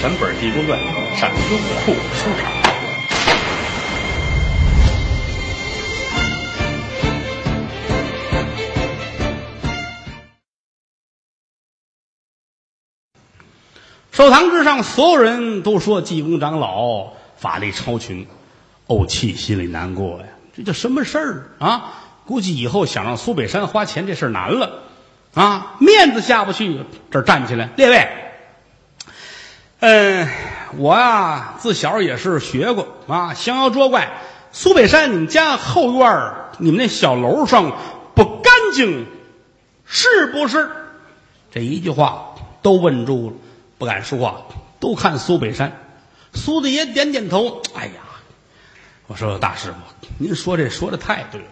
全本《地宫传》上优酷收场。寿堂之上，所有人都说济公长老法力超群，怄气心里难过呀。这叫什么事儿啊？估计以后想让苏北山花钱，这事儿难了啊！面子下不去，这站起来，列位，嗯，我呀自小也是学过啊，降妖捉怪。苏北山，你们家后院你们那小楼上不干净，是不是？这一句话都问住了。不敢说话，都看苏北山。苏大爷点点头。哎呀，我说大师傅，您说这说的太对了。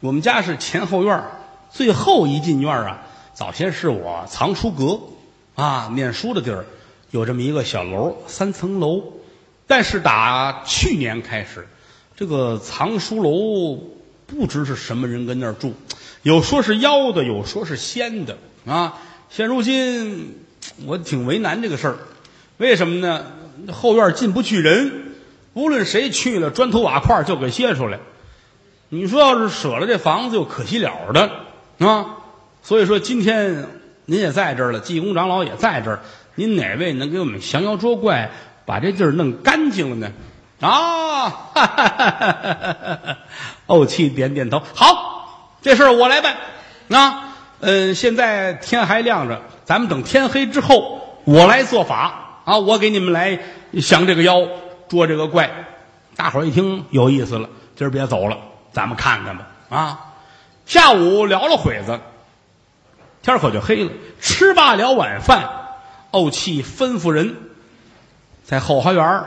我们家是前后院最后一进院啊。早先是我藏书阁啊，念书的地儿，有这么一个小楼，三层楼。但是打去年开始，这个藏书楼不知是什么人跟那儿住，有说是妖的，有说是仙的啊。现如今。我挺为难这个事儿，为什么呢？后院进不去人，无论谁去了，砖头瓦块就给卸出来。你说要是舍了这房子，又可惜了的啊。所以说今天您也在这儿了，济公长老也在这儿，您哪位能给我们降妖捉怪，把这地儿弄干净了呢？啊！怄气点点头，好，这事儿我来办。啊，嗯，现在天还亮着。咱们等天黑之后，我来做法啊！我给你们来降这个妖，捉这个怪。大伙儿一听有意思了，今儿别走了，咱们看看吧啊！下午聊了会子，天可就黑了。吃罢了晚饭，怄气吩咐人，在后花园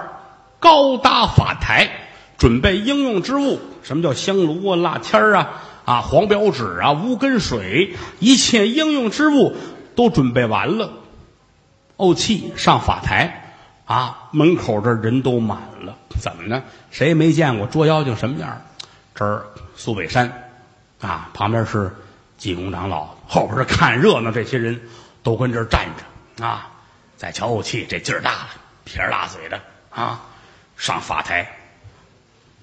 高搭法台，准备应用之物。什么叫香炉啊、蜡签啊、啊黄表纸啊、无根水，一切应用之物。都准备完了，怄气上法台啊！门口这人都满了，怎么呢？谁也没见过捉妖精什么样？这儿苏北山啊，旁边是济公长老，后边是看热闹这些人都跟这儿站着啊！再瞧怄气，这劲儿大了，撇着大嘴的啊！上法台，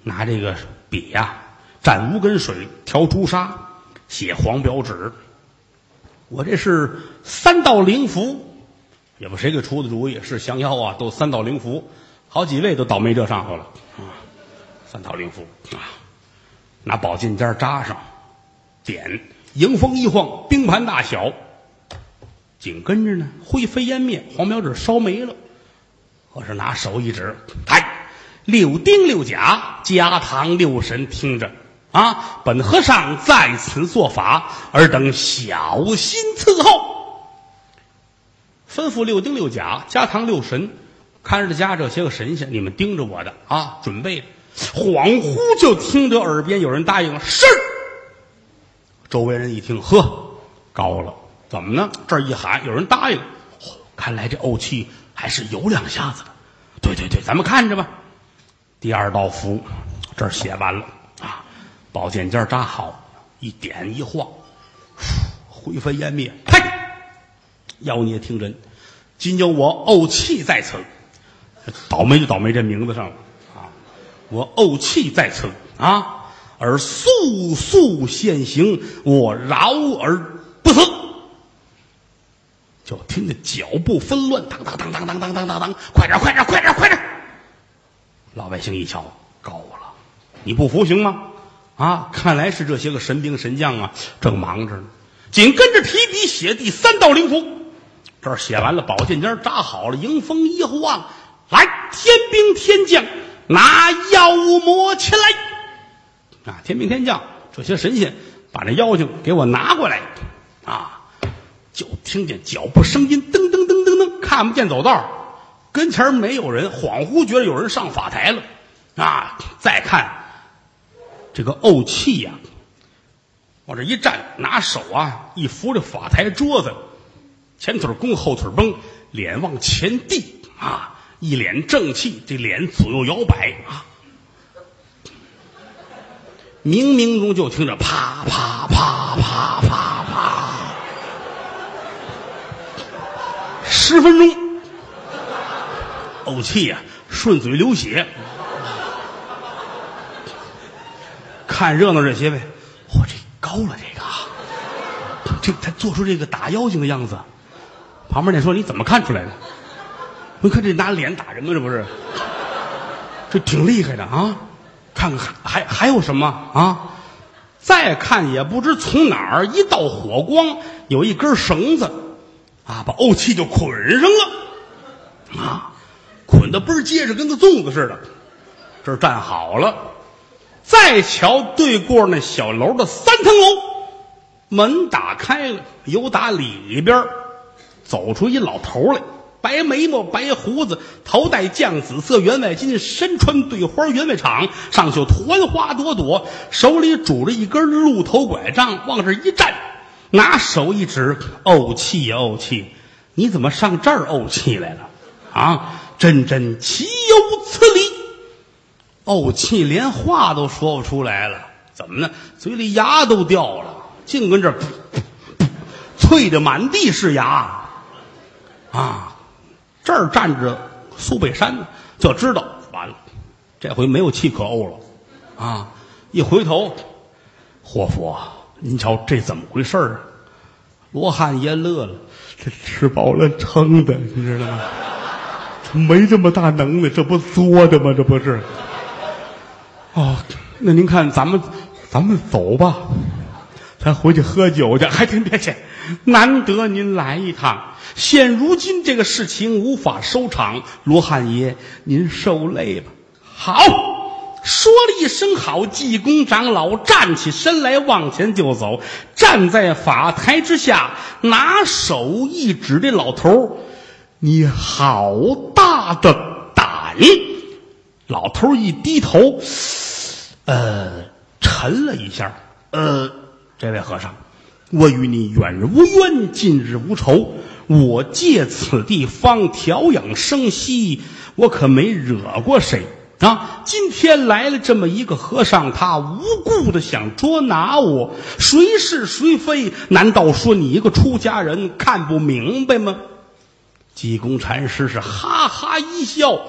拿这个笔呀，蘸无根水，调朱砂，写黄表纸。我这是三道灵符，也不谁给出的主意，是降妖啊，都三道灵符，好几位都倒霉这上头了啊！三道灵符啊，拿宝剑尖扎上，点，迎风一晃，冰盘大小，紧跟着呢，灰飞烟灭，黄苗纸烧没了。我是拿手一指，哎，六丁六甲，加堂六神，听着。啊！本和尚在此做法，尔等小心伺候。吩咐六丁六甲、加堂六神，看着家这些个神仙，你们盯着我的啊！准备。恍惚就听得耳边有人答应了：“是。”周围人一听，呵，高了，怎么呢？这一喊，有人答应，看来这怄气还是有两下子的。对对对，咱们看着吧。第二道符，这儿写完了啊。宝剑尖扎好，一点一晃，灰飞烟灭。呸！妖孽听真，今有我怄气在此，倒霉就倒霉这名字上了啊！我怄气在此啊，而速速现形，我饶而不死。就听见脚步纷乱，当当当当当当当当当，快点快点快点快点！老百姓一瞧，高了，你不服行吗？啊，看来是这些个神兵神将啊，正忙着呢。紧跟着提笔写第三道灵符，这儿写完了，宝剑尖扎好了，迎风一晃，来，天兵天将，拿妖魔前来！啊，天兵天将，这些神仙，把那妖精给我拿过来！就听见脚步声音，噔噔噔噔噔，看不见走道，跟前没有人，恍惚觉得有人上法台了。啊，再看。这个怄气呀，往这一站，拿手啊一扶着法台桌子，前腿弓后腿绷，脸往前递啊，一脸正气，这脸左右摇摆啊，冥冥中就听着啪啪啪啪啪十分钟，怄气呀、顺嘴流血。看热闹这些呗，嚯，这高了这个，这他做出这个打妖精的样子。旁边那说你怎么看出来的？我看这拿脸打人吗？这不是？这挺厉害的啊！看看还还还有什么啊？再看也不知从哪儿一道火光，有一根绳子啊，把怄气就捆上了啊，捆的倍儿结实，跟个粽子似的。这儿站好了，再瞧对过那小楼的三层楼，门打开了，由打里边走出一老头来，白眉毛、白胡子，头戴酱紫色员外巾，身穿对花员外氅，上绣团花朵朵，手里拄着一根鹿头拐杖，往这一站，拿手一指：“怄气呀，怄气，你怎么上这儿怄气来了？啊，真真岂有此理！”怄气连话都说不出来了，怎么呢？嘴里牙都掉了，净跟这儿噗噗噗啐的满地是牙。啊，这儿站着苏北山，就知道完了，这回没有气可怄了。啊，一回头，霍夫啊，您瞧这怎么回事儿啊？罗汉爷乐了，这吃饱了撑的，你知道吗？他没这么大能耐，这不作的吗？这不是。哦，那您看咱们，咱们走吧，咱回去喝酒去。还别别去，难得您来一趟。现如今这个事情无法收场，罗汉爷您受累吧。好，说了一声好，济公长老站起身来，往前就走，站在法台之下，拿手一指这老头你好大的胆！老头一低头，呃，沉了一下，呃，这位和尚，我与你远日无冤，近日无仇。我借此地方调养生息，我可没惹过谁啊！今天来了这么一个和尚，他无故的想捉拿我，谁是谁非？难道说你一个出家人看不明白吗？济公禅师是哈哈一笑，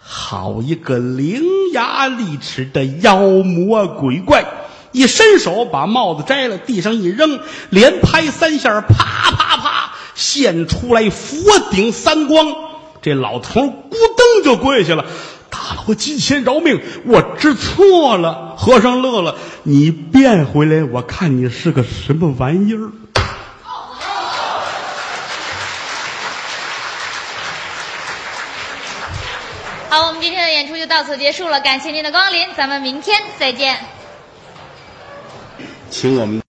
好一个伶牙俐齿的妖魔鬼怪！一伸手把帽子摘了，地上一扔，连拍三下，啪啪啪。现出来佛顶三光，这老头咕噔就跪下了，我金仙饶命，我知错了。和尚乐了，你变回来，我看你是个什么玩意儿。好，我们今天的演出就到此结束了，感谢您的光临，咱们明天再见。请我们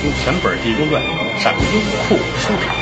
听全本《地宫传》，上优酷书场。